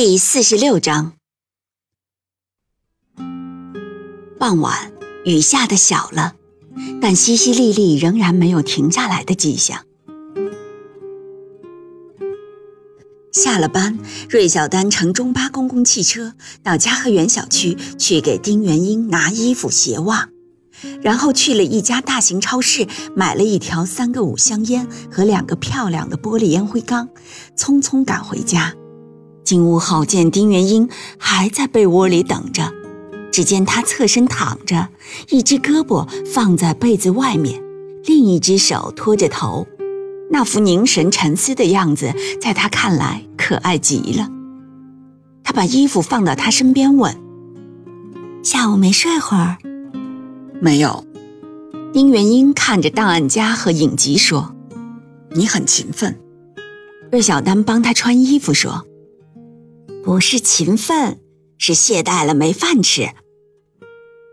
第四十六章。傍晚，雨下的小了，但淅淅沥沥仍然没有停下来的迹象。下了班，芮小丹乘中巴公共汽车到嘉禾园小区去给丁元英拿衣服、鞋袜，然后去了一家大型超市，买了一条三个五香烟和两个漂亮的玻璃烟灰缸，匆匆赶回家。进屋后，见丁元英还在被窝里等着。只见他侧身躺着，一只胳膊放在被子外面，另一只手托着头，那副凝神沉思的样子，在他看来可爱极了。他把衣服放到他身边，问：“下午没睡会儿？”“没有。”丁元英看着档案夹和影集说：“你很勤奋。”芮小丹帮他穿衣服说。不是勤奋，是懈怠了没饭吃。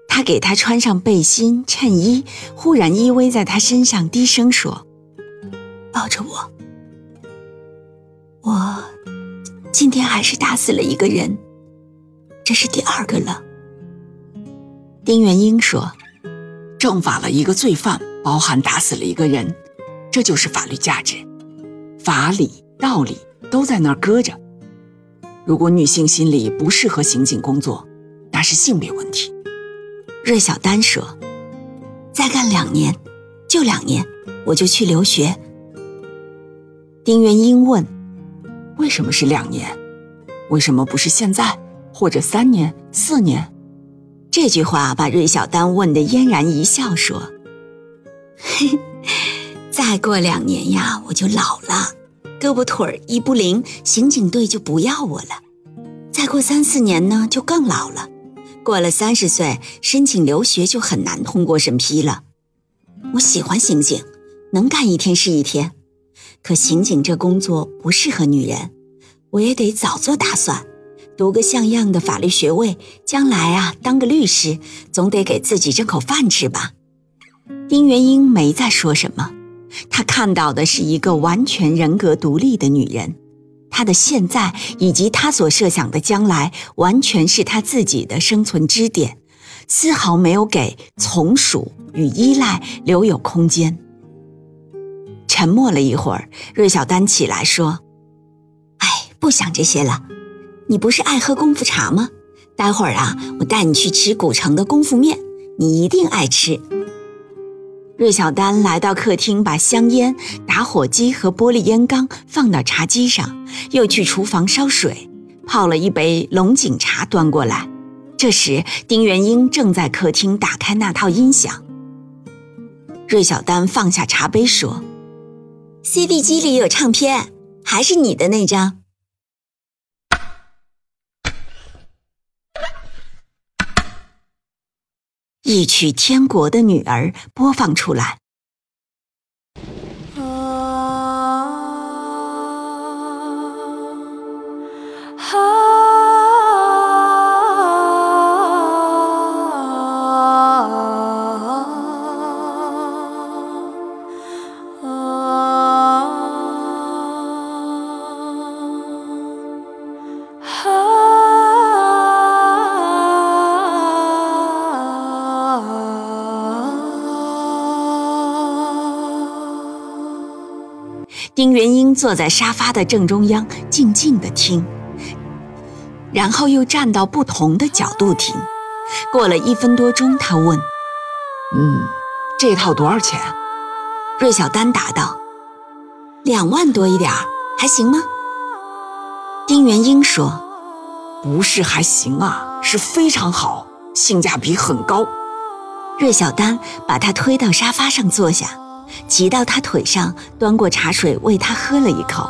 他给他穿上背心、衬衣，忽然依偎在他身上，低声说：“抱着我。”我今天还是打死了一个人，这是第二个了。丁元英说：“正法了一个罪犯，包含打死了一个人，这就是法律价值，法理、道理都在那儿搁着。”如果女性心理不适合刑警工作，那是性别问题。芮小丹说：“再干两年，就两年，我就去留学。”丁元英问：“为什么是两年？为什么不是现在，或者三年、四年？”这句话把芮小丹问得嫣然一笑，说：“嘿，再过两年呀，我就老了。”胳膊腿儿一不灵，刑警队就不要我了。再过三四年呢，就更老了。过了三十岁，申请留学就很难通过审批了。我喜欢刑警，能干一天是一天。可刑警这工作不适合女人，我也得早做打算，读个像样的法律学位，将来啊当个律师，总得给自己挣口饭吃吧。丁元英没再说什么。他看到的是一个完全人格独立的女人，她的现在以及她所设想的将来，完全是她自己的生存支点，丝毫没有给从属与依赖留有空间。沉默了一会儿，芮小丹起来说：“哎，不想这些了。你不是爱喝功夫茶吗？待会儿啊，我带你去吃古城的功夫面，你一定爱吃。”芮小丹来到客厅，把香烟、打火机和玻璃烟缸放到茶几上，又去厨房烧水，泡了一杯龙井茶端过来。这时，丁元英正在客厅打开那套音响。芮小丹放下茶杯说：“CD 机里有唱片，还是你的那张。”一曲《天国的女儿》播放出来。丁元英坐在沙发的正中央，静静地听，然后又站到不同的角度听。过了一分多钟，他问：“嗯，这套多少钱？”芮小丹答道：“两万多一点儿，还行吗？”丁元英说：“不是还行啊，是非常好，性价比很高。”芮小丹把他推到沙发上坐下。骑到他腿上，端过茶水喂他喝了一口，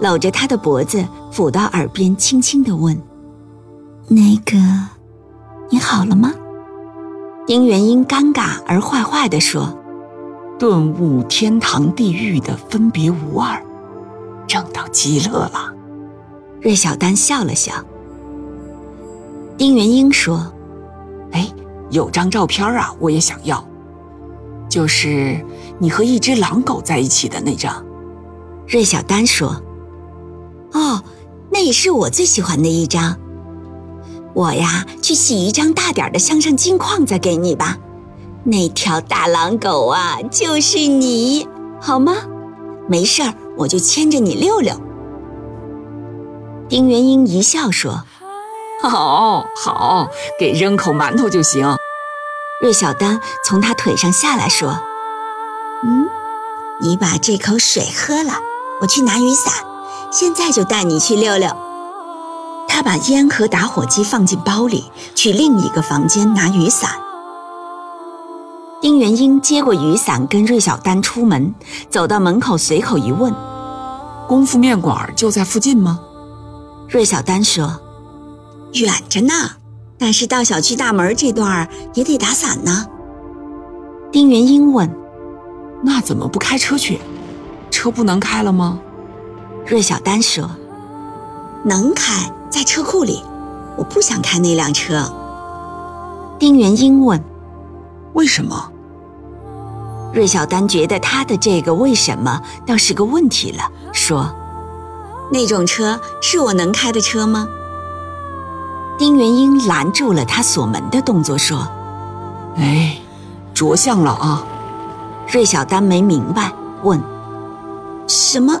搂着他的脖子，抚到耳边，轻轻地问：“那个，你好了吗？”丁元英尴尬而坏坏地说：“顿悟天堂地狱的分别无二，正到极乐了。”芮小丹笑了笑。丁元英说：“哎，有张照片啊，我也想要，就是你和一只狼狗在一起的那张。”芮小丹说：“哦，那也是我最喜欢的一张。我呀，去洗一张大点的镶上金框再给你吧。那条大狼狗啊，就是你，好吗？没事儿，我就牵着你溜溜。”丁元英一笑说：“好好，给扔口馒头就行。”芮小丹从他腿上下来说：“嗯，你把这口水喝了。”我去拿雨伞，现在就带你去溜溜。他把烟和打火机放进包里，去另一个房间拿雨伞。丁元英接过雨伞，跟芮小丹出门，走到门口，随口一问：“功夫面馆就在附近吗？”芮小丹说：“远着呢，但是到小区大门这段也得打伞呢。”丁元英问：“那怎么不开车去？”车不能开了吗？芮小丹说：“能开，在车库里。我不想开那辆车。”丁元英问：“为什么？”芮小丹觉得他的这个“为什么”倒是个问题了，说：“那种车是我能开的车吗？”丁元英拦住了他锁门的动作，说：“哎，着相了啊！”芮小丹没明白，问。什么，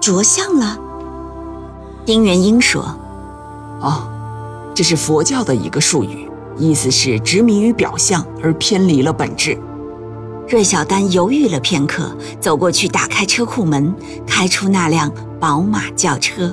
着相了？丁元英说：“哦，这是佛教的一个术语，意思是执迷于表象而偏离了本质。”芮小丹犹豫了片刻，走过去打开车库门，开出那辆宝马轿车。